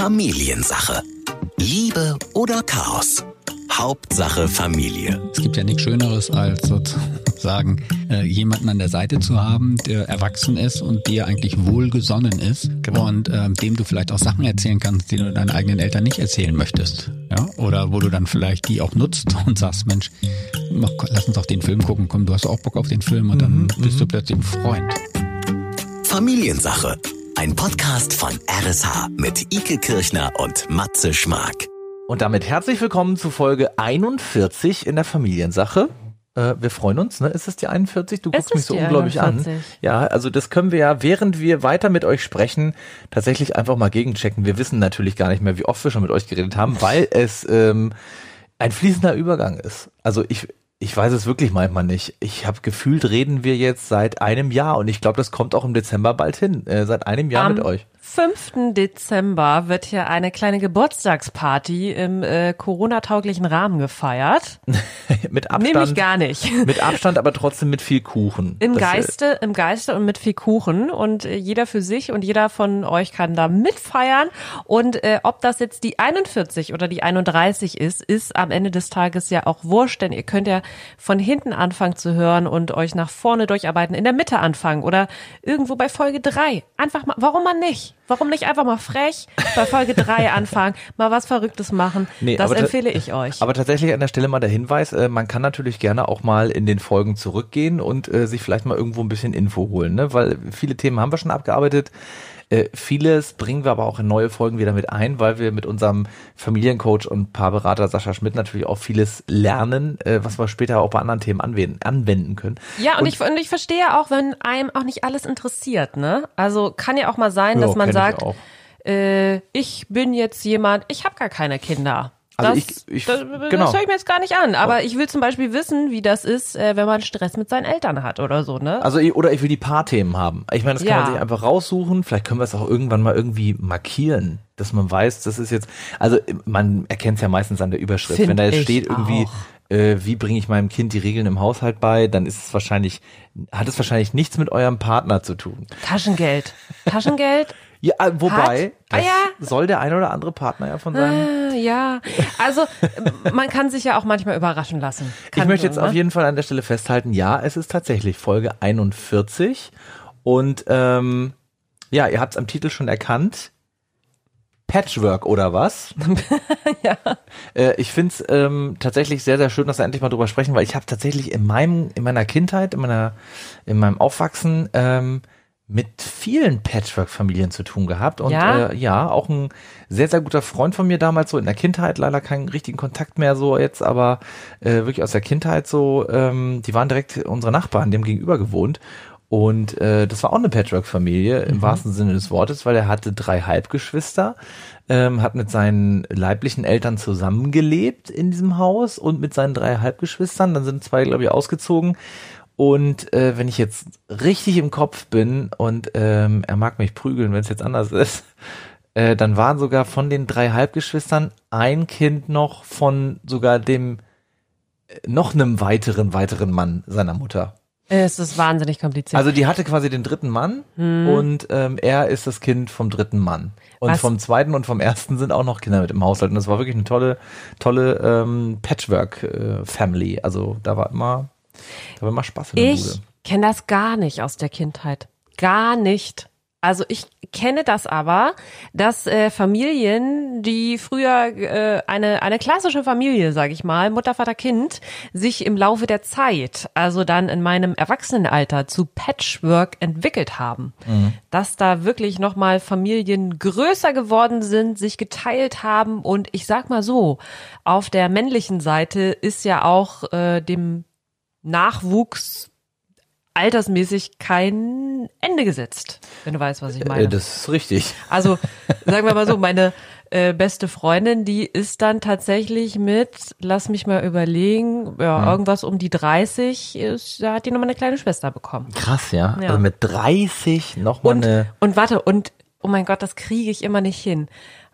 Familiensache. Liebe oder Chaos? Hauptsache Familie. Es gibt ja nichts Schöneres, als sozusagen äh, jemanden an der Seite zu haben, der erwachsen ist und dir eigentlich wohlgesonnen ist Genau. und ähm, dem du vielleicht auch Sachen erzählen kannst, die du deinen eigenen Eltern nicht erzählen möchtest. Ja? Oder wo du dann vielleicht die auch nutzt und sagst, Mensch, mach, lass uns doch den Film gucken, komm, du hast auch Bock auf den Film und dann bist du plötzlich ein Freund. Familiensache. Ein Podcast von RSH mit Ike Kirchner und Matze Schmark. Und damit herzlich willkommen zu Folge 41 in der Familiensache. Äh, wir freuen uns, ne? Ist es die 41? Du Es guckst mich so unglaublich 41. an. Ja, also das können wir ja, während wir weiter mit euch sprechen, tatsächlich einfach mal gegenchecken. Wir wissen natürlich gar nicht mehr, wie oft wir schon mit euch geredet haben, weil es ähm, ein fließender Übergang ist. Also ich, ich weiß es wirklich manchmal nicht. Ich habe gefühlt, reden wir jetzt seit einem Jahr und ich glaube, das kommt auch im Dezember bald hin. Äh, seit einem Jahr Am mit euch. 5. Dezember wird hier eine kleine Geburtstagsparty im äh, Corona-tauglichen Rahmen gefeiert. mit Abstand. Nämlich gar nicht. Mit Abstand, aber trotzdem mit viel Kuchen. Im Das, äh, Geiste, im Geiste und mit viel Kuchen und äh, jeder für sich und jeder von euch kann da mitfeiern und äh, ob das jetzt die 41 oder die 31 ist, ist am Ende des Tages ja auch wurscht, denn ihr könnt ja von hinten anfangen zu hören und euch nach vorne durcharbeiten, in der Mitte anfangen oder irgendwo bei Folge 3. Einfach mal, warum man nicht? Warum nicht einfach mal frech bei Folge 3 anfangen, mal was Verrücktes machen? Nee, das empfehle ich euch. Aber tatsächlich an der Stelle mal der Hinweis, äh, man kann natürlich gerne auch mal in den Folgen zurückgehen und äh, sich vielleicht mal irgendwo ein bisschen Info holen, ne? weil viele Themen haben wir schon abgearbeitet. Äh, vieles bringen wir aber auch in neue Folgen wieder mit ein, weil wir mit unserem Familiencoach und Paarberater Sascha Schmidt natürlich auch vieles lernen, äh, was wir später auch bei anderen Themen anwenden, anwenden können. Ja, und, ich, und ich verstehe auch, wenn einem auch nicht alles interessiert, ne? Also kann ja auch mal sein, Ja, dass man ich sagt, auch. äh, ich bin jetzt jemand, ich habe gar keine Kinder. Also das, ich- ich- das, genau. das höre ich mir jetzt gar nicht an. Aber ich will zum Beispiel wissen, wie das ist, äh, wenn man Stress mit seinen Eltern hat oder so, ne? Also oder ich will die Paarthemen haben. Ich meine, das kann Ja. man sich einfach raussuchen. Vielleicht können wir es auch irgendwann mal irgendwie markieren, dass man weiß, das ist jetzt. Also man erkennt es ja meistens an der Überschrift. Find Wenn da jetzt steht irgendwie, äh, wie bringe ich meinem Kind die Regeln im Haushalt bei, dann ist es wahrscheinlich, hat es wahrscheinlich nichts mit eurem Partner zu tun. Taschengeld. Taschengeld? Ja, äh, wobei? Ah, ja. soll der ein oder andere Partner ja von seinem. Äh, ja. Also äh, man kann sich ja auch manchmal überraschen lassen. Kann ich möchte jetzt ne? auf jeden Fall an der Stelle festhalten, ja, es ist tatsächlich Folge 41 und ähm, ja, ihr habt es am Titel schon erkannt. Patchwork oder was? ja. Äh, ich finde es ähm, tatsächlich sehr, sehr schön, dass wir endlich mal drüber sprechen, weil ich habe tatsächlich in meinem, in meiner Kindheit, in meiner, in meinem Aufwachsen ähm, mit vielen Patchwork-Familien zu tun gehabt. Und Ja? Äh, ja, auch ein sehr, sehr guter Freund von mir damals so in der Kindheit, leider keinen richtigen Kontakt mehr so jetzt, aber äh, wirklich aus der Kindheit so, ähm, die waren direkt unsere Nachbarn, haben gegenüber gewohnt. Und äh, das war auch eine Patchwork-Familie im wahrsten Sinne des Wortes, weil er hatte drei Halbgeschwister, ähm, hat mit seinen leiblichen Eltern zusammengelebt in diesem Haus und mit seinen drei Halbgeschwistern. Dann sind zwei, glaube ich, ausgezogen. Und äh, wenn ich jetzt richtig im Kopf bin und ähm, er mag mich prügeln, wenn es jetzt anders ist, äh, dann waren sogar von den drei Halbgeschwistern ein Kind noch von sogar dem äh, noch einem weiteren, weiteren Mann seiner Mutter. Es ist wahnsinnig kompliziert. Also die hatte quasi den dritten Mann und ähm, er ist das Kind vom dritten Mann. Und Was? vom zweiten und vom ersten sind auch noch Kinder mit im Haushalt. Und das war wirklich eine tolle, tolle ähm, Patchwork-Family. also da war immer, war immer Spaß in der Ich Bude. kenne das gar nicht aus der Kindheit. Gar nicht. Also ich kenne das aber, dass äh, Familien, die früher äh, eine eine klassische Familie, sage ich mal, Mutter, Vater, Kind, sich im Laufe der Zeit, also dann in meinem Erwachsenenalter zu Patchwork entwickelt haben, dass da wirklich noch mal Familien größer geworden sind, sich geteilt haben und ich sag mal so, auf der männlichen Seite ist ja auch äh, dem Nachwuchs altersmäßig kein Ende gesetzt, wenn du weißt, was ich meine. Äh, das ist richtig. Also sagen wir mal so, meine äh, beste Freundin, die ist dann tatsächlich mit, lass mich mal überlegen, ja, irgendwas um die 30, ist, da hat die nochmal eine kleine Schwester bekommen. Krass, ja. Ja. Also mit 30 nochmal Und, eine. und warte, und oh mein Gott, das kriege ich immer nicht hin.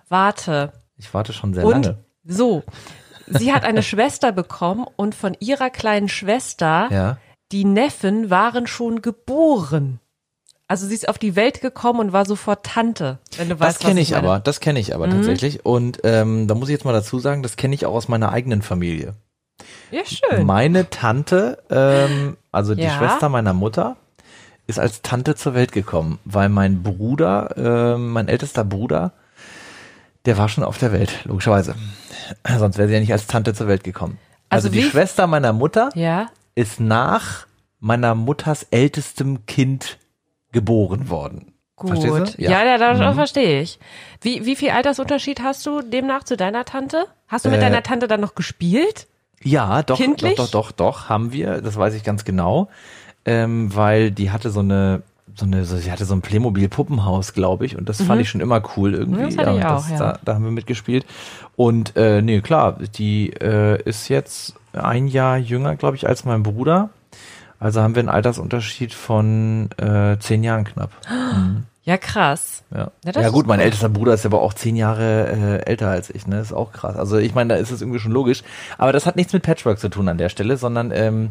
Warte. Ich warte schon sehr Und lange. so, sie hat eine Schwester bekommen und von ihrer kleinen Schwester, Ja. die Neffen waren schon geboren. Also sie ist auf die Welt gekommen und war sofort Tante, wenn du Das weißt, was kenne ich meine. aber, das kenne ich Mhm. aber tatsächlich. Und ähm, da muss ich jetzt mal dazu sagen, das kenne ich auch aus meiner eigenen Familie. Ja, schön. Meine Tante, ähm, also die Ja. Schwester meiner Mutter, ist als Tante zur Welt gekommen, weil mein Bruder, ähm, mein ältester Bruder, der war schon auf der Welt, logischerweise. Sonst wäre sie ja nicht als Tante zur Welt gekommen. Also, Also die Schwester meiner Mutter Ja. ist nach meiner Mutters ältestem Kind geboren worden. Gut. Du? Ja, ja, das Mhm. verstehe ich. Wie, wie viel Altersunterschied hast du demnach zu deiner Tante? Hast du mit Äh, deiner Tante dann noch gespielt? Ja, doch, Kindlich? doch, doch, doch, doch, haben wir. Das weiß ich ganz genau, ähm, weil die hatte so eine, so eine, so, sie hatte so ein Playmobil-Puppenhaus, glaube ich, und das fand ich schon immer cool irgendwie. Mhm. Das hatte ich auch, ja. da, da haben wir mitgespielt. Und äh, nee, klar, die äh, ist jetzt ein Jahr jünger, glaube ich, als mein Bruder. Also haben wir einen Altersunterschied von äh, zehn Jahren knapp. Ja, krass. Ja, Ja, ja gut, mein ältester Bruder ist aber auch zehn Jahre äh, älter als ich, ne? Ist auch krass. Also ich meine, da ist es irgendwie schon logisch. Aber das hat nichts mit Patchwork zu tun an der Stelle, sondern ähm,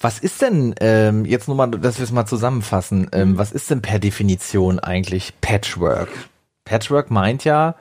was ist denn, ähm, jetzt nur mal, dass wir es mal zusammenfassen, ähm, Mhm. was ist denn per Definition eigentlich Patchwork? Patchwork meint ja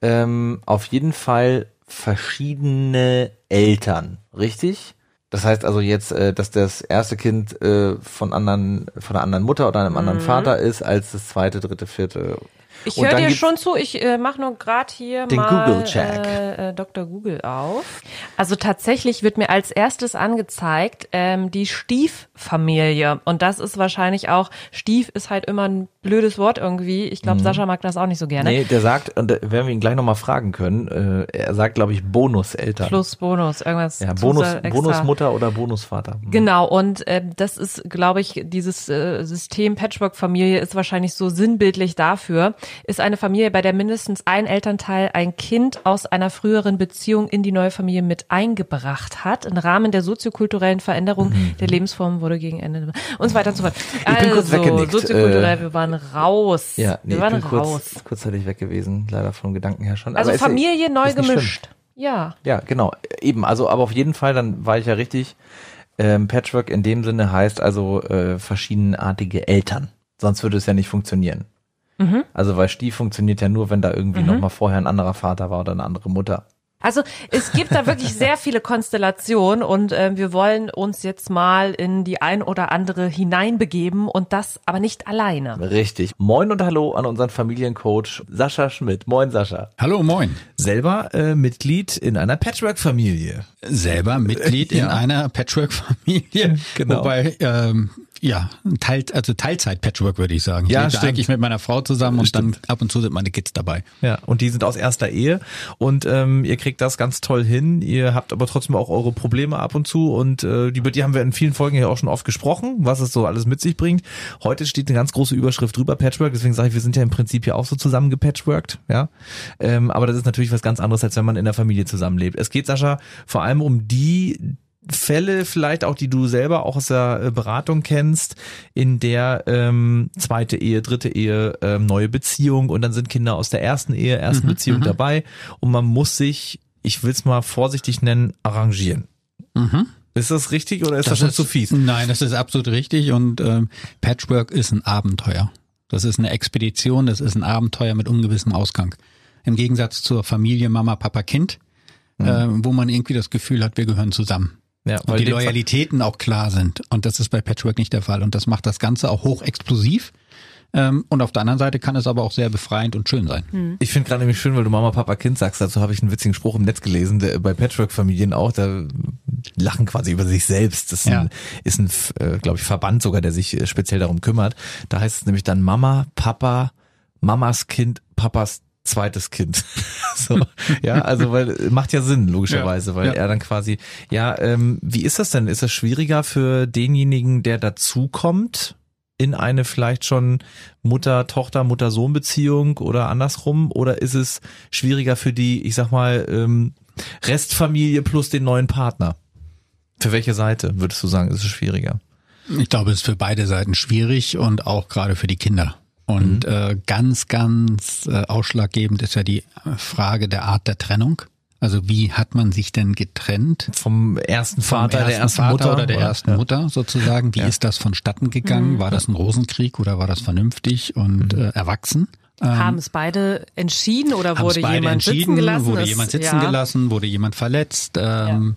ähm, auf jeden Fall verschiedene Eltern, richtig? Das heißt also jetzt, äh, dass das erste Kind äh, von anderen, von einer anderen Mutter oder einem anderen Vater ist, als das zweite, dritte, vierte. Ich höre dir schon zu, ich äh, mache nur gerade hier Den mal Google-Check. äh, äh, Dr. Google auf. Also tatsächlich wird mir als erstes angezeigt ähm, die Stieffamilie. Und das ist wahrscheinlich auch, Stief ist halt immer ein blödes Wort irgendwie. Ich glaube, Sascha mag das auch nicht so gerne. Mhm. Nee, der sagt, und da werden wir ihn gleich nochmal fragen können, äh, er sagt, glaube ich, Bonuseltern. Plus Bonus, irgendwas. ja, Bonus. Bonusmutter oder Bonusvater. Genau, und äh, das ist, glaube ich, dieses äh, System Patchwork-Familie ist wahrscheinlich so sinnbildlich dafür, ist eine Familie, bei der mindestens ein Elternteil ein Kind aus einer früheren Beziehung in die neue Familie mit eingebracht hat. Im Rahmen der soziokulturellen Veränderung der Lebensformen wurde gegen Ende und so weiter und so fort. Mhm. bin kurz weggenickt, soziokulturell, äh, wir waren raus. Ja, nee, wir ich waren bin kurz, raus. kurzzeitig weg gewesen, leider vom Gedanken her schon. Also Aber ist Familie neu ist nicht schlimm. gemischt. Ja. Ja, genau. Eben, also aber auf jeden Fall, dann war ich ja richtig. Ähm, Patchwork in dem Sinne heißt also äh, verschiedenartige Eltern. Sonst würde es ja nicht funktionieren. Mhm. Also weil Stief funktioniert ja nur, wenn da irgendwie noch mal vorher ein anderer Vater war oder eine andere Mutter. Also es gibt da wirklich sehr viele Konstellationen und äh, wir wollen uns jetzt mal in die ein oder andere hineinbegeben und das aber nicht alleine. Richtig. Moin und hallo an unseren Familiencoach Sascha Schmidt. Moin Sascha. Hallo, moin. selber äh, Mitglied in einer Patchwork-Familie. Selber Mitglied in Ja. einer Patchwork-Familie. Genau. Wobei, ähm, ja, Teil, also Teilzeit-Patchwork würde ich sagen. Ich Ja, lebe stimmt. eigentlich mit meiner Frau zusammen und dann ab und zu sind meine Kids dabei. Ja, und die sind aus erster Ehe und ähm, ihr kriegt das ganz toll hin. Ihr habt aber trotzdem auch eure Probleme ab und zu und äh, über die haben wir in vielen Folgen ja auch schon oft gesprochen, was es so alles mit sich bringt. Heute steht eine ganz große Überschrift drüber, Patchwork, deswegen sage ich, wir sind ja im Prinzip ja auch so zusammen gepatchworked, ja. Ähm, aber das ist natürlich was ganz anderes, als wenn man in der Familie zusammenlebt. Es geht, Sascha, vor allem um die Fälle vielleicht auch, die du selber auch aus der äh, Beratung kennst, in der ähm, zweite Ehe, dritte Ehe, ähm, neue Beziehung und dann sind Kinder aus der ersten Ehe, ersten Beziehung dabei und man muss sich, ich will es mal vorsichtig nennen, arrangieren. Mhm. Ist das richtig oder ist das, schon zu fies? Nein, das ist absolut richtig und ähm, Patchwork ist ein Abenteuer. Das ist eine Expedition, das ist ein Abenteuer mit ungewissem Ausgang. Im Gegensatz zur Familie Mama, Papa, Kind, äh, wo man irgendwie das Gefühl hat, wir gehören zusammen. Ja, Und die Loyalitäten auch klar sind. Und das ist bei Patchwork nicht der Fall. Und das macht das Ganze auch hochexplosiv. Ähm, und auf der anderen Seite kann es aber auch sehr befreiend und schön sein. Ich finde gerade nämlich schön, weil du Mama, Papa, Kind sagst. Dazu habe ich einen witzigen Spruch im Netz gelesen, der bei Patchwork-Familien auch, da lachen quasi über sich selbst. Das ist Ja. ein, ist ein äh, glaube ich, Verband sogar, der sich äh, speziell darum kümmert. Da heißt es nämlich dann Mama, Papa, Mamas Kind, Papas zweites Kind. so, ja, also weil macht ja Sinn logischerweise, Ja, weil ja. er dann quasi, ja, ähm, wie ist das denn? Ist das schwieriger für denjenigen, der dazukommt? in eine vielleicht schon Mutter-Tochter, Mutter-Sohn-Beziehung oder andersrum? Oder ist es schwieriger für die, ich sag mal, ähm, Restfamilie plus den neuen Partner? Für welche Seite würdest du sagen, ist es schwieriger? Ich glaube, es ist für beide Seiten schwierig und auch gerade für die Kinder. Und äh, ganz, ganz äh, ausschlaggebend ist ja die Frage der Art der Trennung. Also wie hat man sich denn getrennt? Vom ersten Vom Vater, der ersten Vater Mutter oder der ersten ja. Mutter sozusagen. Wie Ja. ist das vonstatten gegangen? War das ein Rosenkrieg oder war das vernünftig und äh, erwachsen? Haben es beide entschieden oder wurde beide jemand sitzen entschieden? gelassen? Wurde jemand sitzen ja. gelassen? Wurde jemand verletzt? Ähm,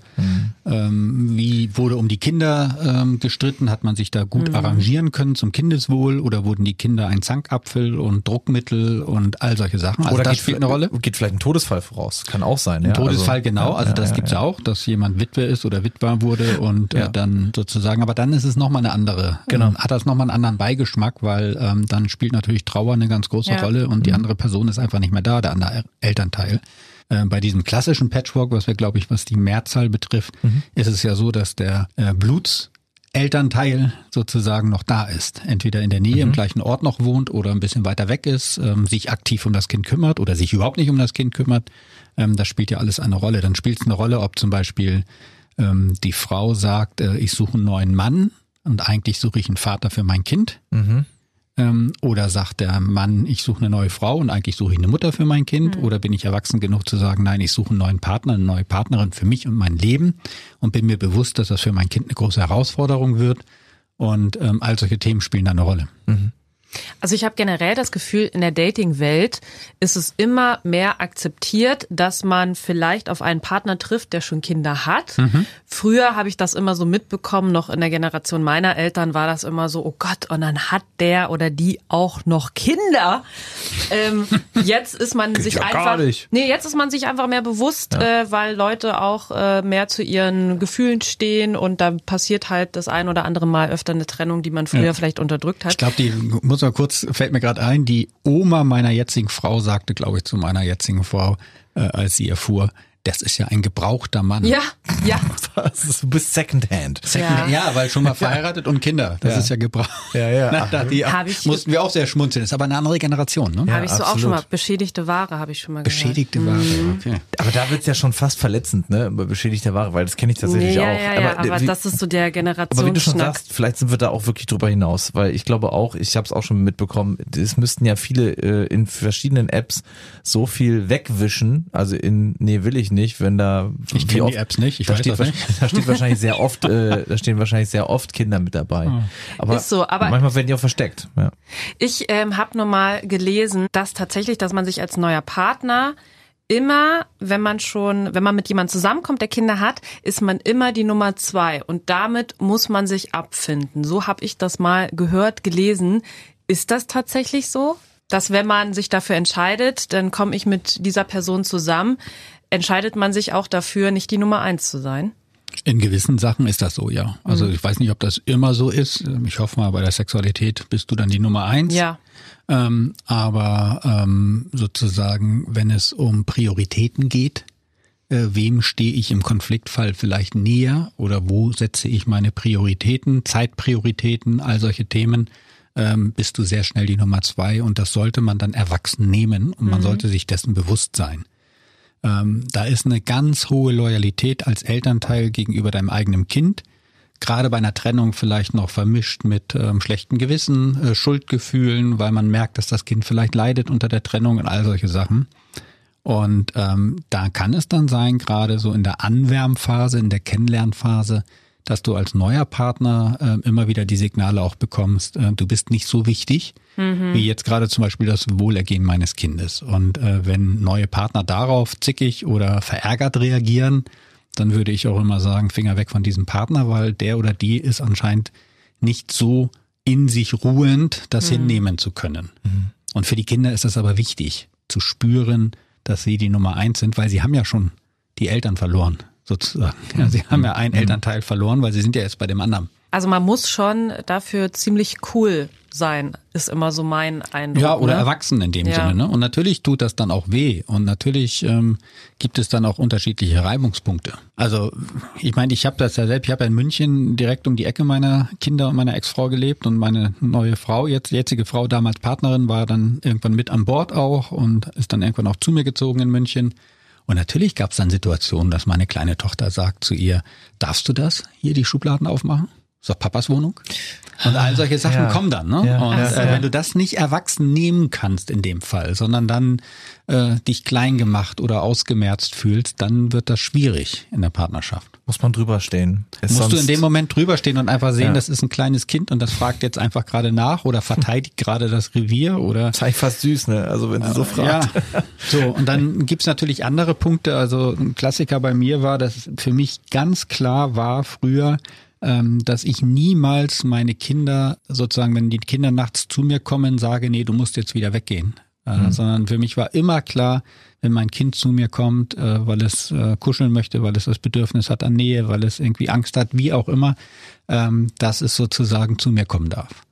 ähm, wie wurde um die Kinder ähm, gestritten? Hat man sich da gut Mhm. arrangieren können zum Kindeswohl? Oder wurden die Kinder ein Zankapfel und Druckmittel und all solche Sachen? Also Oder das geht, spielt eine Rolle. geht vielleicht ein Todesfall voraus. Kann auch sein. Ein ja. Todesfall, Also, genau. ja, Also das ja, gibt's ja. auch, dass jemand Witwe ist oder Witwer wurde und Ja. äh, dann sozusagen, aber dann ist es nochmal eine andere, Genau. ähm, hat das nochmal einen anderen Beigeschmack, weil ähm, dann spielt natürlich Trauer eine ganz große Ja. Rolle und die andere Person ist einfach nicht mehr da, der andere Elternteil. Äh, bei diesem klassischen Patchwork, was wir, glaube ich, was die Mehrzahl betrifft, ist es ja so, dass der äh, Bluts Elternteil sozusagen noch da ist. Entweder in der Nähe im gleichen Ort noch wohnt oder ein bisschen weiter weg ist, ähm, sich aktiv um das Kind kümmert oder sich überhaupt nicht um das Kind kümmert. Ähm, das spielt ja alles eine Rolle. Dann spielt es eine Rolle, ob zum Beispiel ähm, die Frau sagt, äh, ich suche einen neuen Mann und eigentlich suche ich einen Vater für mein Kind. Ähm, oder sagt der Mann, ich suche eine neue Frau und eigentlich suche ich eine Mutter für mein Kind? Oder bin ich erwachsen genug zu sagen, nein, ich suche einen neuen Partner, eine neue Partnerin für mich und mein Leben und bin mir bewusst, dass das für mein Kind eine große Herausforderung wird. Und ähm, all solche Themen spielen da eine Rolle. Also ich habe generell das Gefühl, in der Dating-Welt ist es immer mehr akzeptiert, dass man vielleicht auf einen Partner trifft, der schon Kinder hat. Früher habe ich das immer so mitbekommen, noch in der Generation meiner Eltern war das immer so, oh Gott, und dann hat der oder die auch noch Kinder. Ähm, jetzt ist man sich ja einfach, nee, jetzt ist man sich einfach mehr bewusst, äh, weil Leute auch äh, mehr zu ihren Gefühlen stehen und da passiert halt das ein oder andere Mal öfter eine Trennung, die man früher Ja. vielleicht unterdrückt hat. Ich glaube, die muss mal kurz, fällt mir gerade ein, die Oma meiner jetzigen Frau sagte, glaube ich, zu meiner jetzigen Frau, äh, als sie erfuhr, das ist ja ein gebrauchter Mann. Ja, ja. Das ist, du bist Secondhand. Ja. Ja. ja, weil schon mal verheiratet und Kinder. Das Ja. ist ja gebraucht. Ja, ja. Na, da, die ich- mussten wir auch sehr schmunzeln. Ist aber eine andere Generation, ne? habe ich so auch absolut. schon mal. Beschädigte Ware habe ich schon mal Beschädigte Ware. Okay. Aber da wird's ja schon fast verletzend, ne? Über beschädigte Ware, weil das kenne ich gehört. tatsächlich Nee, ja, auch. ja, ja, aber, wie- das ist so der Aber wie du schon Generationsschnack. sagst, vielleicht sind wir da auch wirklich drüber hinaus, weil ich glaube auch, ich habe es auch schon mitbekommen, es müssten ja viele äh, in verschiedenen Apps so viel wegwischen, also in nee will ich nicht, wenn da Ich wie kenn die Apps nicht, ich da weiß steht das wahrscheinlich- nicht. Da steht wahrscheinlich sehr oft, äh, da stehen wahrscheinlich sehr oft Kinder mit dabei. Aber, Ist so, aber- manchmal werden die auch versteckt. Ja. Ich ähm, habe nur mal gelesen, dass tatsächlich, dass man sich als neuer Partner immer, wenn man schon, wenn man mit jemandem zusammenkommt, der Kinder hat, ist man immer die Nummer zwei und damit muss man sich abfinden. So habe ich das mal gehört, gelesen. Ist das tatsächlich so? Dass wenn man sich dafür entscheidet, dann komme ich mit dieser Person zusammen, entscheidet man sich auch dafür, nicht die Nummer eins zu sein? In gewissen Sachen ist das so, ja. Mhm. Also ich weiß nicht, ob das immer so ist. Ich hoffe mal, bei der Sexualität bist du dann die Nummer eins. Ja. Ähm, aber ähm, sozusagen, wenn es um Prioritäten geht, äh, wem stehe ich im Konfliktfall vielleicht näher oder wo setze ich meine Prioritäten, Zeitprioritäten, all solche Themen, ähm, bist du sehr schnell die Nummer zwei und das sollte man dann erwachsen nehmen und man sollte sich dessen bewusst sein. Ähm, da ist eine ganz hohe Loyalität als Elternteil gegenüber deinem eigenen Kind. Gerade bei einer Trennung vielleicht noch vermischt mit ähm, schlechten Gewissen, äh, Schuldgefühlen, weil man merkt, dass das Kind vielleicht leidet unter der Trennung und all solche Sachen. Und ähm, da kann es dann sein, gerade so in der Anwärmphase, in der Kennenlernphase, dass du als neuer Partner äh, immer wieder die Signale auch bekommst, äh, du bist nicht so wichtig, wie jetzt gerade zum Beispiel das Wohlergehen meines Kindes. Und äh, wenn neue Partner darauf zickig oder verärgert reagieren, dann würde ich auch immer sagen, Finger weg von diesem Partner, weil der oder die ist anscheinend nicht so in sich ruhend, das hinnehmen zu können. Und für die Kinder ist das aber wichtig, zu spüren, dass sie die Nummer eins sind, weil sie haben ja schon die Eltern verloren, sozusagen. Ja, sie haben ja einen Elternteil verloren, weil sie sind ja jetzt bei dem anderen. Also man muss schon dafür ziemlich cool sein, ist immer so mein Eindruck. Ja, oder ne? erwachsen in dem Ja. Sinne. Ne? Und natürlich tut das dann auch weh. Und natürlich ähm, gibt es dann auch unterschiedliche Reibungspunkte. Also ich meine, ich habe das ja selbst, ich habe ja in München direkt um die Ecke meiner Kinder und meiner Ex-Frau gelebt und meine neue Frau, jetzt jetzige Frau, damals Partnerin, war dann irgendwann mit an Bord auch und ist dann irgendwann auch zu mir gezogen in München. Und natürlich gab es dann Situationen, dass meine kleine Tochter sagt zu ihr, darfst du das, hier die Schubladen aufmachen? Ist doch Papas Wohnung. Und all solche Sachen Ja. kommen dann. Ne? Ja, und äh, wenn du das nicht erwachsen nehmen kannst in dem Fall, sondern dann äh, dich klein gemacht oder ausgemerzt fühlst, dann wird das schwierig in der Partnerschaft. Muss man drüber stehen. Ist Musst du in dem Moment drüber stehen und einfach sehen, Ja. das ist ein kleines Kind und das fragt jetzt einfach gerade nach oder verteidigt gerade das Revier oder Das ist eigentlich fast süß, ne? Also wenn sie so fragt. ja, so und dann gibt's natürlich andere Punkte. Also ein Klassiker bei mir war, dass für mich ganz klar war früher, dass ich niemals meine Kinder sozusagen, wenn die Kinder nachts zu mir kommen, sage, nee, du musst jetzt wieder weggehen. Äh, Sondern für mich war immer klar, wenn mein Kind zu mir kommt, äh, weil es äh, kuscheln möchte, weil es das Bedürfnis hat an Nähe, weil es irgendwie Angst hat, wie auch immer, ähm, dass es sozusagen zu mir kommen darf.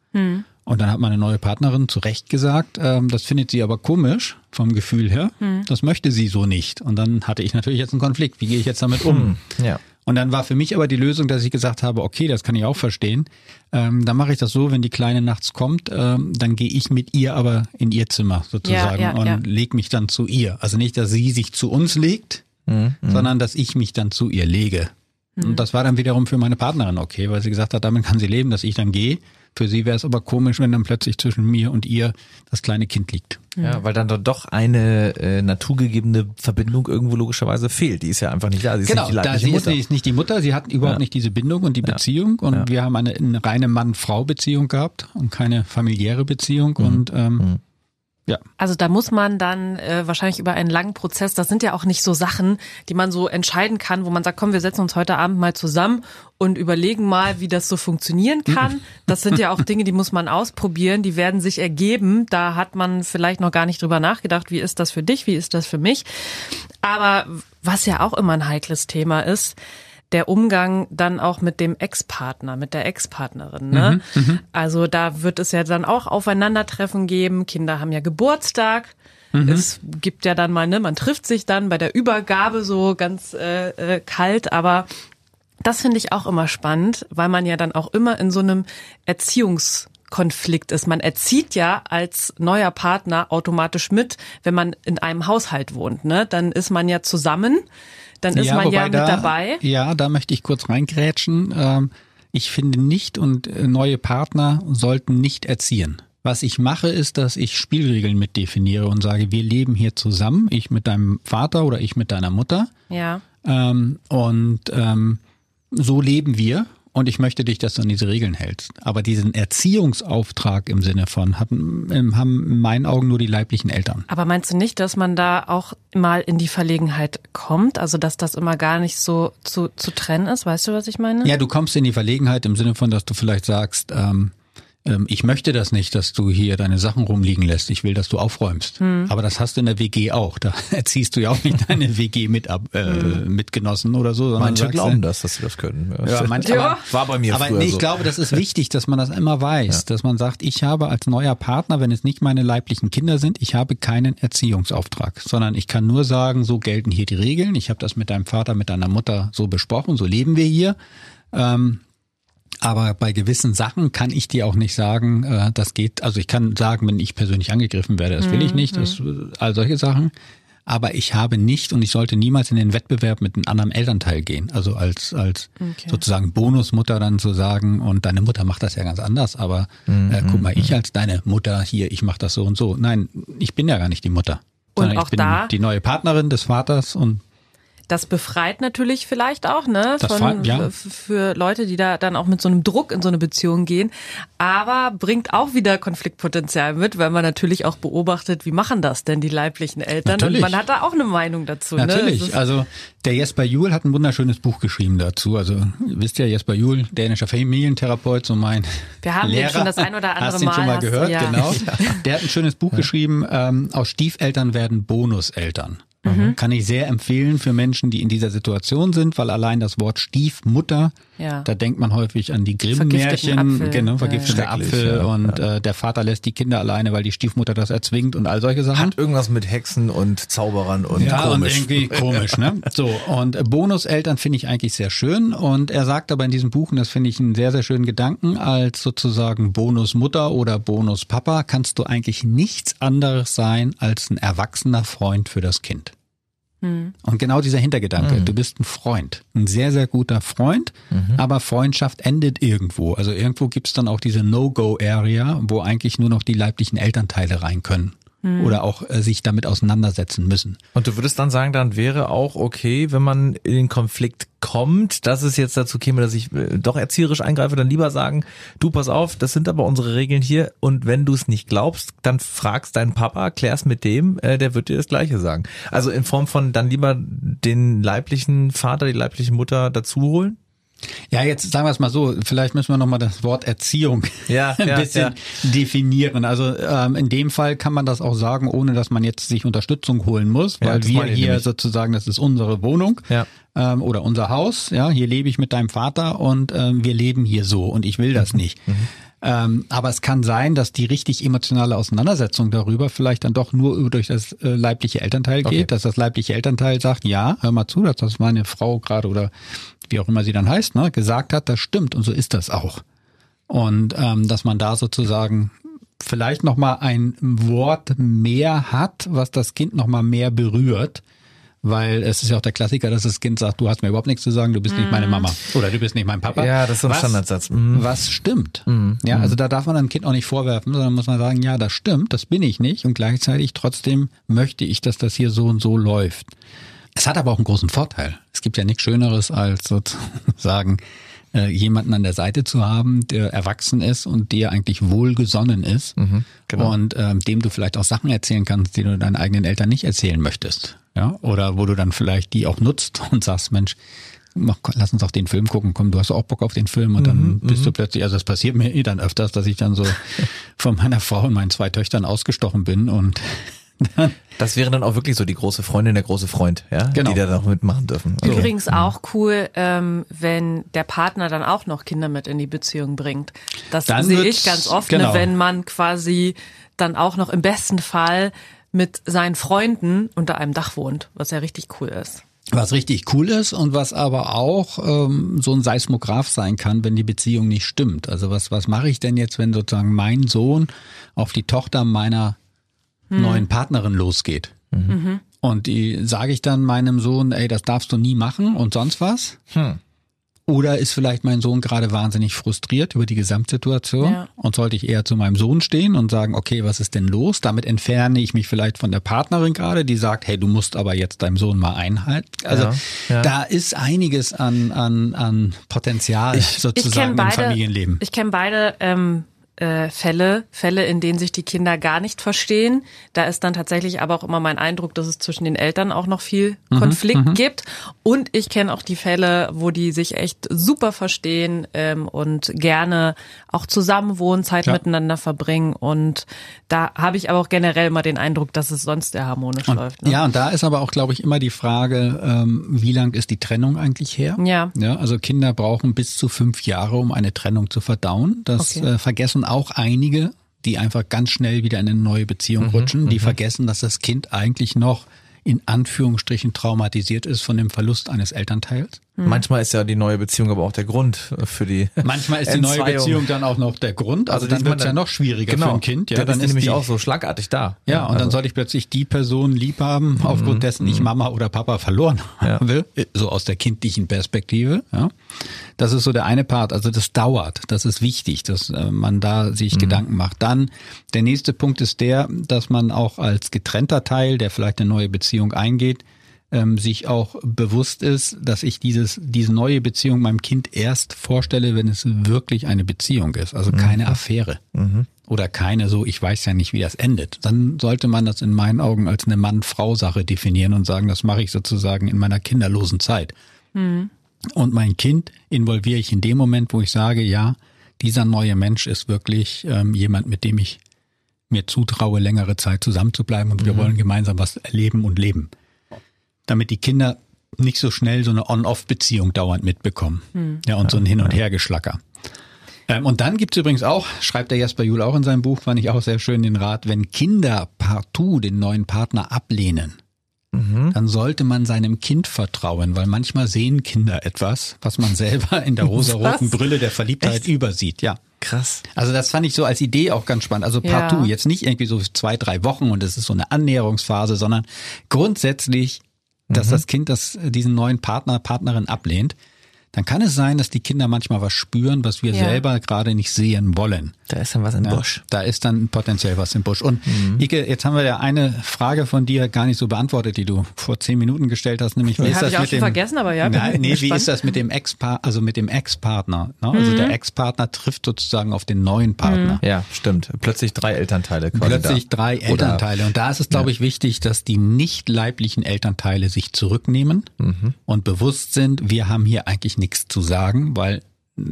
Und dann hat meine neue Partnerin zu Recht gesagt, ähm, das findet sie aber komisch vom Gefühl her. Das möchte sie so nicht. Und dann hatte ich natürlich jetzt einen Konflikt. Wie gehe ich jetzt damit um? Ja. Und dann war für mich aber die Lösung, dass ich gesagt habe, okay, das kann ich auch verstehen. Ähm, dann mache ich das so, wenn die Kleine nachts kommt, ähm, dann gehe ich mit ihr aber in ihr Zimmer sozusagen Ja, ja, und ja. leg mich dann zu ihr. Also nicht, dass sie sich zu uns legt, sondern dass ich mich dann zu ihr lege. Und das war dann wiederum für meine Partnerin okay, weil sie gesagt hat, damit kann sie leben, dass ich dann gehe. Für sie wäre es aber komisch, wenn dann plötzlich zwischen mir und ihr das kleine Kind liegt. Ja, weil dann doch- doch eine äh, naturgegebene Verbindung irgendwo logischerweise fehlt. Die ist ja einfach nicht da. Sie ist Genau, nicht die da sie ist Mutter. nicht, nicht die Mutter, sie hat überhaupt Ja. nicht diese Bindung und die Beziehung und Ja. wir haben eine, eine reine Mann-Frau-Beziehung gehabt und keine familiäre Beziehung Mhm. und ähm, ja. Also da muss man dann äh, wahrscheinlich über einen langen Prozess, das sind ja auch nicht so Sachen, die man so entscheiden kann, wo man sagt, komm, wir setzen uns heute Abend mal zusammen und überlegen mal, wie das so funktionieren kann. Das sind ja auch Dinge, die muss man ausprobieren, die werden sich ergeben. Da hat man vielleicht noch gar nicht drüber nachgedacht, wie ist das für dich, wie ist das für mich. Aber was ja auch immer ein heikles Thema ist, der Umgang dann auch mit dem Ex-Partner, mit der Ex-Partnerin. Ne? Also da wird es ja dann auch Aufeinandertreffen geben. Kinder haben ja Geburtstag. Es gibt ja dann mal, ne, man trifft sich dann bei der Übergabe so ganz äh, äh, kalt, aber das finde ich auch immer spannend, weil man ja dann auch immer in so einem Erziehungskonflikt ist. Man erzieht ja als neuer Partner automatisch mit, wenn man in einem Haushalt wohnt. Ne? Dann ist man ja zusammen, dann ist man wobei ja mit da, dabei. Ja, da möchte ich kurz reingrätschen. Ähm, ich finde nicht und äh, neue Partner sollten nicht erziehen. Was ich mache, ist, dass ich Spielregeln mit definiere und sage, wir leben hier zusammen, ich mit deinem Vater oder ich mit deiner Mutter. Ja. Ähm, und ähm, so leben wir und ich möchte dich, dass du an diese Regeln hältst. Aber diesen Erziehungsauftrag im Sinne von haben, ähm, haben in meinen Augen nur die leiblichen Eltern. Aber meinst du nicht, dass man da auch mal in die Verlegenheit kommt? Also dass das immer gar nicht so zu, zu trennen ist? Weißt du, was ich meine? Ja, du kommst in die Verlegenheit im Sinne von, dass du vielleicht sagst, ähm, ähm, ich möchte das nicht, dass du hier deine Sachen rumliegen lässt. Ich will, dass du aufräumst. Hm. Aber das hast du in der WG auch. Da erziehst du ja auch nicht deine WG mit ab, äh, Hm. Mitgenossen oder so. sondern Manche sagst, glauben das, dass sie das können. Ja, manche, Ja. aber, War bei mir aber früher nee, ich so. glaube, das ist wichtig, dass man das immer weiß, dass man sagt, ich habe als neuer Partner, wenn es nicht meine leiblichen Kinder sind, ich habe keinen Erziehungsauftrag, sondern ich kann nur sagen, so gelten hier die Regeln. Ich habe das mit deinem Vater, mit deiner Mutter so besprochen, so leben wir hier. Ähm, aber bei gewissen Sachen kann ich dir auch nicht sagen, äh, das geht. Also ich kann sagen, wenn ich persönlich angegriffen werde, das will ich nicht, das, all solche Sachen. Aber ich habe nicht und ich sollte niemals in den Wettbewerb mit einem anderen Elternteil gehen. Also als, als Okay. sozusagen Bonusmutter dann zu sagen, und deine Mutter macht das ja ganz anders, aber äh, guck mal, ich als deine Mutter hier, ich mache das so und so. Nein, ich bin ja gar nicht die Mutter. Und sondern auch ich bin da- die neue Partnerin des Vaters und Das befreit natürlich vielleicht auch, ne? Das Von, ja. für Leute, die da dann auch mit so einem Druck in so eine Beziehung gehen. Aber bringt auch wieder Konfliktpotenzial mit, weil man natürlich auch beobachtet, wie machen das denn die leiblichen Eltern? Natürlich. Und man hat da auch eine Meinung dazu. Ne? Natürlich. Ist- Also der Jesper Juhl hat ein wunderschönes Buch geschrieben dazu. Also ihr wisst ja, Jesper Juhl, dänischer Familientherapeut, so mein Wir haben den Lehrer. schon das ein oder andere Hast ihn schon Mal, mal hast du- gehört, ja. genau. Der hat ein schönes Buch geschrieben, ähm, aus Stiefeltern werden Bonuseltern. Mhm. Kann ich sehr empfehlen für Menschen, die in dieser Situation sind, weil allein das Wort Stiefmutter, Ja. da denkt man häufig an die Grimm-Märchen, Apfel. genau, Ja, vergiftete ja. Apfel ja, und Äh, der Vater lässt die Kinder alleine, weil die Stiefmutter das erzwingt und all solche Sachen. Hat irgendwas mit Hexen und Zauberern und Ja, komisch. und irgendwie komisch, ne? So, und Bonuseltern finde ich eigentlich sehr schön. Und er sagt aber in diesem Buch, und das finde ich einen sehr, sehr schönen Gedanken, als sozusagen Bonusmutter oder Bonuspapa kannst du eigentlich nichts anderes sein als ein erwachsener Freund für das Kind. Und genau dieser Hintergedanke, du bist ein Freund, ein sehr, sehr guter Freund, aber Freundschaft endet irgendwo. Also irgendwo gibt's dann auch diese No-Go-Area, wo eigentlich nur noch die leiblichen Elternteile rein können. Oder auch äh, sich damit auseinandersetzen müssen. Und du würdest dann sagen, dann wäre auch okay, wenn man in den Konflikt kommt, dass es jetzt dazu käme, dass ich äh, doch erzieherisch eingreife, dann lieber sagen, du pass auf, das sind aber unsere Regeln hier und wenn du es nicht glaubst, dann fragst deinen Papa, klärst mit dem, äh, der wird dir das Gleiche sagen. Also in Form von dann lieber den leiblichen Vater, die leibliche Mutter dazu holen? Ja, jetzt sagen wir es mal so, vielleicht müssen wir nochmal das Wort Erziehung Ja, ein ja, bisschen definieren. Also ähm, in dem Fall kann man das auch sagen, ohne dass man jetzt sich Unterstützung holen muss, Ja, weil wir hier nämlich. sozusagen, das ist unsere Wohnung Ja. ähm, oder unser Haus, ja, hier lebe ich mit deinem Vater und ähm, wir leben hier so und ich will das nicht. Ähm, aber es kann sein, dass die richtig emotionale Auseinandersetzung darüber vielleicht dann doch nur durch das äh, leibliche Elternteil geht, Okay. dass das leibliche Elternteil sagt, ja, hör mal zu, dass das meine Frau gerade oder wie auch immer sie dann heißt, ne, gesagt hat, das stimmt und so ist das auch. Und ähm, dass man da sozusagen vielleicht noch mal ein Wort mehr hat, was das Kind noch mal mehr berührt, weil es ist ja auch der Klassiker, dass das Kind sagt, du hast mir überhaupt nichts zu sagen, du bist nicht meine Mama oder du bist nicht mein Papa. Ja, das ist so ein was, Standardsatz. Mhm. Was stimmt. Ja, also da darf man einem Kind auch nicht vorwerfen, sondern muss man sagen, ja, das stimmt, das bin ich nicht und gleichzeitig trotzdem möchte ich, dass das hier so und so läuft. Es hat aber auch einen großen Vorteil. Es gibt ja nichts Schöneres, als sozusagen äh, jemanden an der Seite zu haben, der erwachsen ist und dir eigentlich wohlgesonnen ist genau. und ähm, dem du vielleicht auch Sachen erzählen kannst, die du deinen eigenen Eltern nicht erzählen möchtest. Ja, oder wo du dann vielleicht die auch nutzt und sagst, Mensch, mach, lass uns auch den Film gucken, komm, du hast auch Bock auf den Film und dann bist du plötzlich, also das passiert mir eh dann öfters, dass ich dann so von meiner Frau und meinen zwei Töchtern ausgestochen bin und Das wäre dann auch wirklich so die große Freundin, der große Freund, ja, Genau. die da noch mitmachen dürfen. Okay. Übrigens auch cool, ähm, wenn der Partner dann auch noch Kinder mit in die Beziehung bringt. Das Dann sehe ich ganz oft, genau. ne, wenn man quasi dann auch noch im besten Fall mit seinen Freunden unter einem Dach wohnt, was ja richtig cool ist. Was richtig cool ist und was aber auch ähm, so ein Seismograph sein kann, wenn die Beziehung nicht stimmt. Also was, was mache ich denn jetzt, wenn sozusagen mein Sohn auf die Tochter meiner neuen Partnerin losgeht? Und die sage ich dann meinem Sohn, ey, das darfst du nie machen und sonst was? Oder ist vielleicht mein Sohn gerade wahnsinnig frustriert über die Gesamtsituation Ja. und sollte ich eher zu meinem Sohn stehen und sagen, okay, was ist denn los? Damit entferne ich mich vielleicht von der Partnerin gerade, die sagt, hey, du musst aber jetzt deinem Sohn mal einhalten. Also Ja, ja. da ist einiges an, an, an Potenzial Ich sozusagen im beide, Familienleben. ich kenne beide ähm, äh, Fälle, Fälle, in denen sich die Kinder gar nicht verstehen. Da ist dann tatsächlich aber auch immer mein Eindruck, dass es zwischen den Eltern auch noch viel Mhm, Konflikt gibt. Und ich kenne auch die Fälle, wo die sich echt super verstehen ähm, und gerne auch zusammen wohnen, Zeit Ja. miteinander verbringen. Und da habe ich aber auch generell mal den Eindruck, dass es sonst sehr harmonisch läuft. Ne? Ja, und da ist aber auch, glaube ich, immer die Frage, ähm, wie lang ist die Trennung eigentlich her? Ja. Ja, also Kinder brauchen bis zu fünf Jahre, um eine Trennung zu verdauen. Das Okay. äh, vergessen auch einige, die einfach ganz schnell wieder in eine neue Beziehung rutschen. Die vergessen, dass das Kind eigentlich noch in Anführungsstrichen traumatisiert ist von dem Verlust eines Elternteils. Manchmal ist ja die neue Beziehung aber auch der Grund für die. Manchmal ist die neue. Beziehung dann auch noch der Grund. Also, dann ich wird es ja noch schwieriger genau, für ein Kind. Ja, dann, ist die nämlich die, auch so schlagartig da. Ja, und dann also, soll ich plötzlich die Person lieb haben, aufgrund dessen ich Mama oder Papa verloren Ja. will, so aus der kindlichen Perspektive. Ja, das ist so der eine Part. Also das dauert, das ist wichtig, dass äh, man da sich Gedanken macht. Dann der nächste Punkt ist der, dass man auch als getrennter Teil, der vielleicht eine neue Beziehung eingeht, ähm, sich auch bewusst ist, dass ich dieses, diese neue Beziehung meinem Kind erst vorstelle, wenn es wirklich eine Beziehung ist, also keine Affäre. Oder keine so, ich weiß ja nicht, wie das endet. Dann sollte man das in meinen Augen als eine Mann-Frau-Sache definieren und sagen, das mache ich sozusagen in meiner kinderlosen Zeit. Und mein Kind involviere ich in dem Moment, wo ich sage, ja, dieser neue Mensch ist wirklich ähm, jemand, mit dem ich mir zutraue, längere Zeit zusammen zu bleiben und wir wollen gemeinsam was erleben und leben. Damit die Kinder nicht so schnell so eine On-Off-Beziehung dauernd mitbekommen. Ja, und so ein Hin- und Hergeschlacker. Ähm, und dann gibt's übrigens auch, schreibt der Jasper Juhl auch in seinem Buch, fand ich auch sehr schön den Rat, wenn Kinder partout den neuen Partner ablehnen, dann sollte man seinem Kind vertrauen, weil manchmal sehen Kinder etwas, was man selber in der rosaroten? Brille der Verliebtheit übersieht. Ja. krass. Also das fand ich so als Idee auch ganz spannend. Also Ja. partout, jetzt nicht irgendwie so zwei, drei Wochen und es ist so eine Annäherungsphase, sondern grundsätzlich dass das Kind das, diesen neuen Partner, Partnerin ablehnt, dann kann es sein, dass die Kinder manchmal was spüren, was wir Ja. selber gerade nicht sehen wollen. Da ist dann was im Ja, Busch. Da ist dann potenziell was im Busch. Und Ike, jetzt haben wir ja eine Frage von dir gar nicht so beantwortet, die du vor zehn Minuten gestellt hast, nämlich wie Die ist das ich auch mit schon dem vergessen, aber ja. Nein, nee, wie ist das mit dem Ex also mit dem Ex-Partner? Ne? Also der Ex-Partner trifft sozusagen auf den neuen Partner. Ja, stimmt. Plötzlich drei Elternteile Plötzlich da. drei Oder- Elternteile. Und da ist es, glaube ich, wichtig, dass die nicht leiblichen Elternteile sich zurücknehmen Mhm. und bewusst sind, wir haben hier eigentlich nichts zu sagen, weil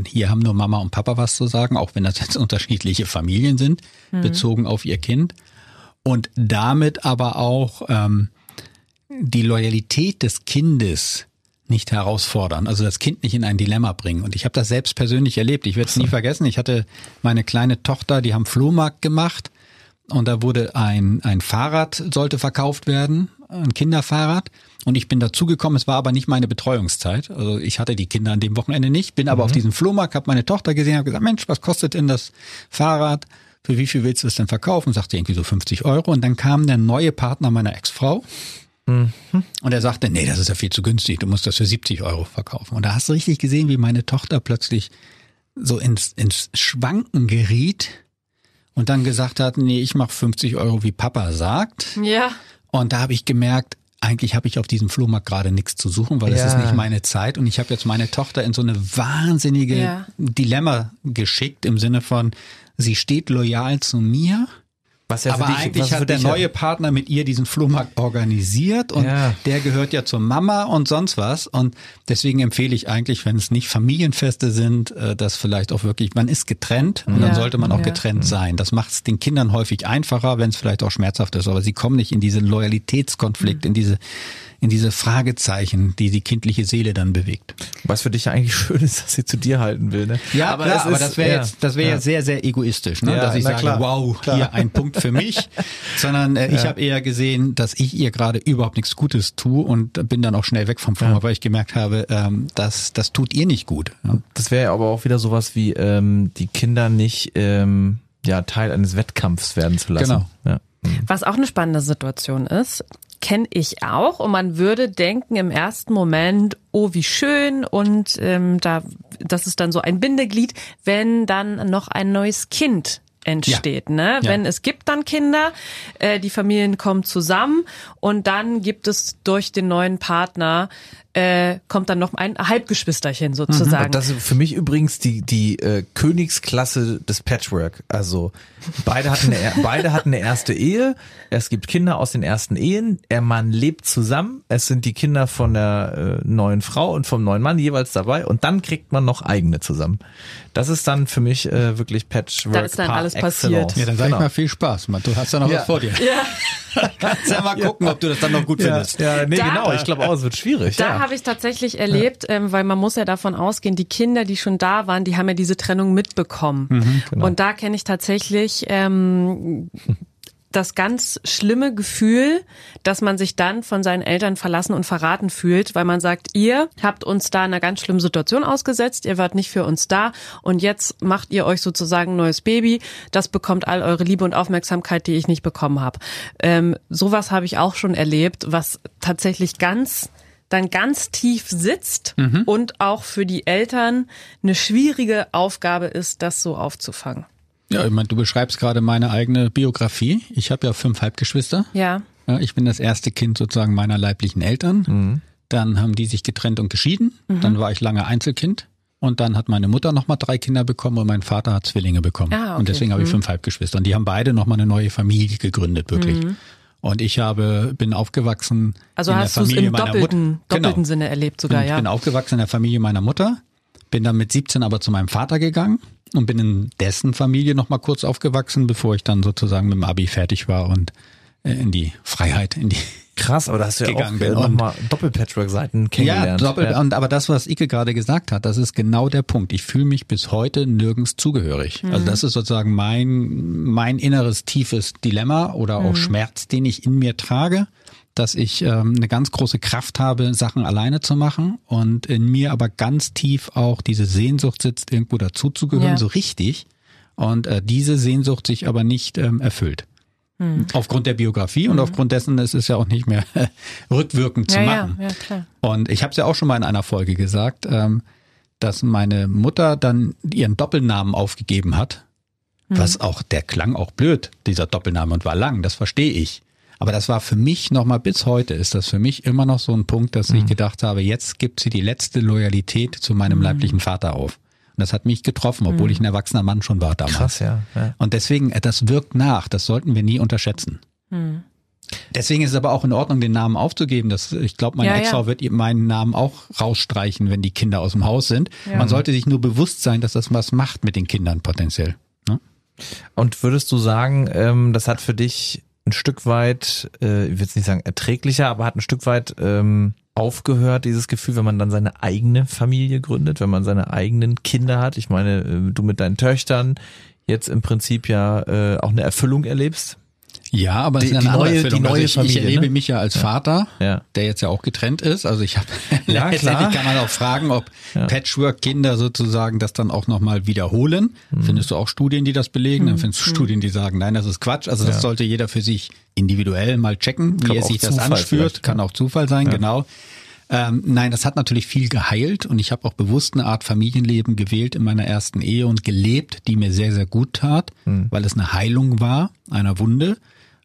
hier haben nur Mama und Papa was zu sagen, auch wenn das jetzt unterschiedliche Familien sind, bezogen auf ihr Kind. Und damit aber auch ähm, die Loyalität des Kindes nicht herausfordern, also das Kind nicht in ein Dilemma bringen. Und ich habe das selbst persönlich erlebt. Ich werde es nie vergessen. Ich hatte meine kleine Tochter, die haben Flohmarkt gemacht und da wurde ein, ein Fahrrad sollte verkauft werden, ein Kinderfahrrad. Und ich bin dazugekommen, es war aber nicht meine Betreuungszeit. Also ich hatte die Kinder an dem Wochenende nicht, bin aber auf diesem Flohmarkt, habe meine Tochter gesehen, habe gesagt, Mensch, was kostet denn das Fahrrad? Für wie viel willst du es denn verkaufen? Sagte irgendwie so 50 Euro. Und dann kam der neue Partner meiner Ex-Frau. Und er sagte, nee, das ist ja viel zu günstig, du musst das für 70 Euro verkaufen. Und da hast du richtig gesehen, wie meine Tochter plötzlich so ins, ins Schwanken geriet und dann gesagt hat, nee, ich mache 50 Euro, wie Papa sagt. Ja. Und da habe ich gemerkt, eigentlich habe ich auf diesem Flohmarkt gerade nichts zu suchen, weil es Ja. ist nicht meine Zeit. Und ich habe jetzt meine Tochter in so eine wahnsinnige Ja. Dilemma geschickt im Sinne von, sie steht loyal zu mir. Was ja für aber dich, was eigentlich für hat der dich ja- neue Partner mit ihr diesen Flohmarkt organisiert und Ja. der gehört ja zur Mama und sonst was. Und deswegen empfehle ich eigentlich, wenn es nicht Familienfeste sind, äh, dass vielleicht auch wirklich, man ist getrennt und Ja. dann sollte man auch Ja. getrennt sein. Das macht es den Kindern häufig einfacher, wenn es vielleicht auch schmerzhaft ist. Aber sie kommen nicht in diesen Loyalitätskonflikt, in diese in diese Fragezeichen, die die kindliche Seele dann bewegt. Was für dich ja eigentlich schön ist, dass sie zu dir halten will. Ne? aber, klar, es aber ist- das wäre ja, jetzt, das wäre ja. jetzt sehr, sehr egoistisch, ne? Ja, dass ich sage, klar, wow, klar. hier ein Punkt für mich, sondern äh, ich habe eher gesehen, dass ich ihr gerade überhaupt nichts Gutes tue und bin dann auch schnell weg vom Flohmarkt, weil ich gemerkt habe, ähm, das, das tut ihr nicht gut. Ja. Das wäre aber auch wieder sowas wie ähm, die Kinder nicht ähm, ja Teil eines Wettkampfs werden zu lassen. Genau. Ja. Was auch eine spannende Situation ist, kenne ich auch. Und man würde denken im ersten Moment, oh, wie schön. Und ähm, da, das ist dann so ein Bindeglied, wenn dann noch ein neues Kind entsteht. Ne? Ja. Wenn es gibt dann Kinder, äh, die Familien kommen zusammen und dann gibt es durch den neuen Partner äh, kommt dann noch ein Halbgeschwisterchen sozusagen. Das ist für mich übrigens die die äh, Königsklasse des Patchwork. Also beide hatten eine, beide hatten eine erste Ehe. Es gibt Kinder aus den ersten Ehen. Der Mann lebt zusammen. Es sind die Kinder von der äh, neuen Frau und vom neuen Mann jeweils dabei. Und dann kriegt man noch eigene zusammen. Das ist dann für mich äh, wirklich Patchwork. Da ist dann alles excellence. passiert. Ja, dann sag Genau. ich mal viel Spaß, Mann. Du hast ja noch Ja. was vor dir. ja. Kannst ja mal gucken, ob du das dann noch gut findest. ja, nee, Da- genau. Ich glaube auch, es wird schwierig. Da ja. habe ich tatsächlich erlebt, ähm, weil man muss ja davon ausgehen, die Kinder, die schon da waren, die haben ja diese Trennung mitbekommen. Mhm, genau. Und da kenne ich tatsächlich ähm, das ganz schlimme Gefühl, dass man sich dann von seinen Eltern verlassen und verraten fühlt, weil man sagt, ihr habt uns da in einer ganz schlimmen Situation ausgesetzt, ihr wart nicht für uns da und jetzt macht ihr euch sozusagen ein neues Baby, das bekommt all eure Liebe und Aufmerksamkeit, die ich nicht bekommen habe. Ähm, sowas habe ich auch schon erlebt, was tatsächlich ganz dann ganz tief sitzt und auch für die Eltern eine schwierige Aufgabe ist, das so aufzufangen. Ja, ich meine, du beschreibst gerade meine eigene Biografie. Ich habe ja fünf Halbgeschwister. Ja. Ja, ich bin das erste Kind sozusagen meiner leiblichen Eltern. Mhm. Dann haben die sich getrennt und geschieden. Dann war ich lange Einzelkind. Und dann hat meine Mutter nochmal drei Kinder bekommen und mein Vater hat Zwillinge bekommen. Ah, okay. Und deswegen habe ich fünf Halbgeschwister. Und die haben beide nochmal eine neue Familie gegründet, wirklich. Und ich habe, bin aufgewachsen Also in hast der du es Familie im meiner doppelten, Mutter. doppelten Genau. Sinne erlebt sogar, ich ja. bin aufgewachsen in der Familie meiner Mutter, bin dann mit 17 aber zu meinem Vater gegangen und bin in dessen Familie noch mal kurz aufgewachsen, bevor ich dann sozusagen mit dem Abi fertig war und äh, in die Freiheit, in die Krass, aber da hast du ja gegangen auch bin. nochmal Doppel-Patchwork-Seiten ja, kennengelernt. doppelt. Und aber das, was Ike gerade gesagt hat, das ist genau der Punkt. Ich fühle mich bis heute nirgends zugehörig. Also das ist sozusagen mein mein inneres tiefes Dilemma oder auch Schmerz, den ich in mir trage, dass ich ähm, eine ganz große Kraft habe, Sachen alleine zu machen und in mir aber ganz tief auch diese Sehnsucht sitzt, irgendwo dazuzugehören, Ja. so richtig. Und äh, diese Sehnsucht sich aber nicht ähm, erfüllt. Aufgrund der Biografie und aufgrund dessen ist es ja auch nicht mehr rückwirkend zu Ja, ja, machen. ja, klar. Und ich habe es ja auch schon mal in einer Folge gesagt, ähm, dass meine Mutter dann ihren Doppelnamen aufgegeben hat. Was auch, der klang auch blöd, dieser Doppelname und war lang, das verstehe ich. Aber das war für mich nochmal bis heute, ist das für mich immer noch so ein Punkt, dass ich gedacht habe, jetzt gibt sie die letzte Loyalität zu meinem leiblichen Vater auf. Und das hat mich getroffen, obwohl ich ein erwachsener Mann schon war damals. Krass, ja. ja. Und deswegen, äh, das wirkt nach, das sollten wir nie unterschätzen. Deswegen ist es aber auch in Ordnung, den Namen aufzugeben. Das, ich glaube, meine Ja, ja. Ex-Frau wird ihr meinen Namen auch rausstreichen, wenn die Kinder aus dem Haus sind. Man sollte sich nur bewusst sein, dass das was macht mit den Kindern potenziell. Ne? Und würdest du sagen, ähm, das hat für dich ein Stück weit, äh, ich will jetzt nicht sagen erträglicher, aber hat ein Stück weit ähm, aufgehört, dieses Gefühl, wenn man dann seine eigene Familie gründet, wenn man seine eigenen Kinder hat? Ich meine, äh, du mit deinen Töchtern jetzt im Prinzip ja äh, auch eine Erfüllung erlebst. Ja, aber Die- es ist ja die eine neue- Erfüllung. die neue also ich, Familie, ich erlebe ne? mich ja als Vater, Ja. der jetzt ja auch getrennt ist. Also ich habe Ja, letztendlich kann man auch fragen, ob Patchwork-Kinder sozusagen das dann auch nochmal wiederholen. Mhm. Findest du auch Studien, die das belegen? Dann findest du Studien, die sagen, nein, das ist Quatsch. Also das sollte jeder für sich individuell mal checken, wie Kann er auch sich das Zufall anspürt. vielleicht, Kann ja. auch Zufall sein, genau. Ähm, nein, das hat natürlich viel geheilt und ich habe auch bewusst eine Art Familienleben gewählt in meiner ersten Ehe und gelebt, die mir sehr, sehr gut tat, Hm. weil es eine Heilung war einer Wunde.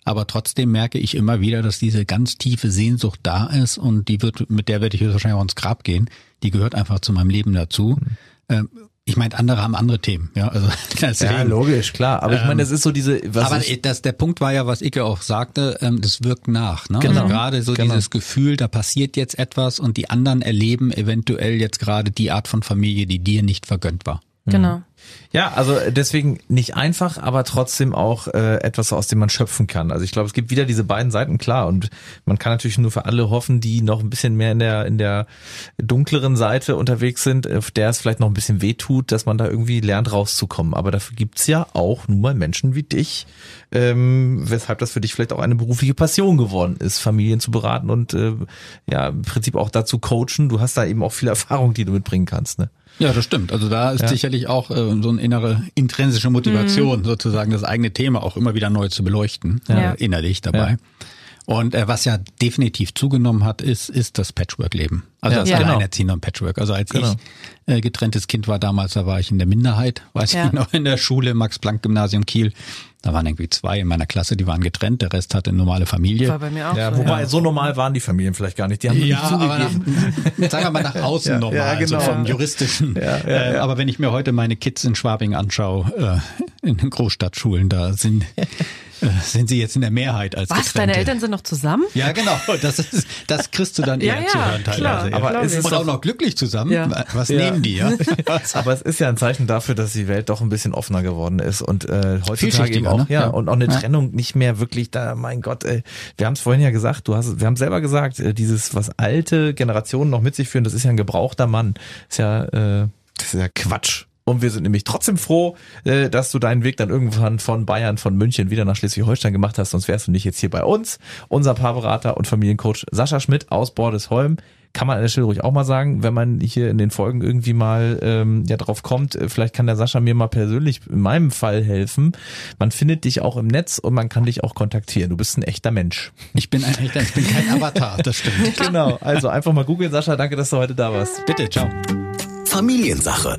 Aber trotzdem merke ich immer wieder, dass diese ganz tiefe Sehnsucht da ist und die wird, mit der werde ich höchstwahrscheinlich auch ins Grab gehen. Die gehört einfach zu meinem Leben dazu. Hm. Ähm, ich meine, andere haben andere Themen, ja, also deswegen. logisch, klar. Aber ich meine, das ist so diese, was Aber ich, das, der Punkt war ja, was Icke auch sagte, ähm, das wirkt nach. Ne? Genau. Also gerade so Genau. dieses Gefühl, da passiert jetzt etwas und die anderen erleben eventuell jetzt gerade die Art von Familie, die dir nicht vergönnt war. Genau. Ja, also deswegen nicht einfach, aber trotzdem auch äh, etwas, aus dem man schöpfen kann. Also ich glaube, es gibt wieder diese beiden Seiten, klar. Und man kann natürlich nur für alle hoffen, die noch ein bisschen mehr in der, in der dunkleren Seite unterwegs sind, auf der es vielleicht noch ein bisschen weh tut, dass man da irgendwie lernt rauszukommen. Aber dafür gibt's ja auch nun mal Menschen wie dich, ähm, weshalb das für dich vielleicht auch eine berufliche Passion geworden ist, Familien zu beraten und äh, ja, im Prinzip auch dazu coachen. Du hast da eben auch viel Erfahrung, die du mitbringen kannst. Ne? Ja, das stimmt. Also da ist Ja. sicherlich auch äh, so eine innere intrinsische Motivation, sozusagen das eigene Thema auch immer wieder neu zu beleuchten, Ja. äh, innerlich dabei. Ja. Und äh, was ja definitiv zugenommen hat, ist, ist das Patchwork-Leben. Also Ja, das Ja. genau. Alleinerziehende und Patchwork. Also als Genau. ich äh, getrenntes Kind war damals, da war ich in der Minderheit, weiß Ja. ich noch, in der Schule, Max-Planck-Gymnasium Kiel. Da waren irgendwie zwei in meiner Klasse, die waren getrennt, der Rest hatte eine normale Familie. War bei mir auch Ja, so. wobei so normal waren die Familien vielleicht gar nicht. Die haben Ja, nicht aber nach, zugegeben. sagen wir mal nach außen Ja, normal, ja, genau. so vom juristischen. Ja, ja, äh, ja. Aber wenn ich mir heute meine Kids in Schwabing anschaue, äh, in den Großstadtschulen, da sind, sind sie jetzt in der Mehrheit als Was? Getrennte. Deine Eltern sind noch zusammen? Ja, genau. Das, ist, das kriegst du dann Ja, eher ja, zu hören klar. teilweise. ja. Aber glaub es ist Und auch noch glücklich zusammen. Ja. Was Ja. nehmen die, ja? Aber es ist ja ein Zeichen dafür, dass die Welt doch ein bisschen offener geworden ist und äh, heutzutage eben auch, ne? ja, Ja. und auch eine Ja. Trennung nicht mehr wirklich da, mein Gott, ey, wir haben es vorhin ja gesagt, du hast, wir haben selber gesagt, äh, dieses, was alte Generationen noch mit sich führen, das ist ja ein gebrauchter Mann. Ist ja, äh, das ist ja Quatsch. Und wir sind nämlich trotzdem froh, äh, dass du deinen Weg dann irgendwann von Bayern, von München wieder nach Schleswig-Holstein gemacht hast, sonst wärst du nicht jetzt hier bei uns. Unser Paarberater und Familiencoach Sascha Schmidt aus Bordesholm. Kann man an der Stelle ruhig auch mal sagen, wenn man hier in den Folgen irgendwie mal ähm, ja drauf kommt, äh, vielleicht kann der Sascha mir mal persönlich in meinem Fall helfen. Man findet dich auch im Netz und man kann dich auch kontaktieren. Du bist ein echter Mensch. Ich bin ein echter, ich bin kein Avatar, das stimmt. Genau, also einfach mal googeln, Sascha. Danke, dass du heute da warst. Bitte, ciao. Familiensache.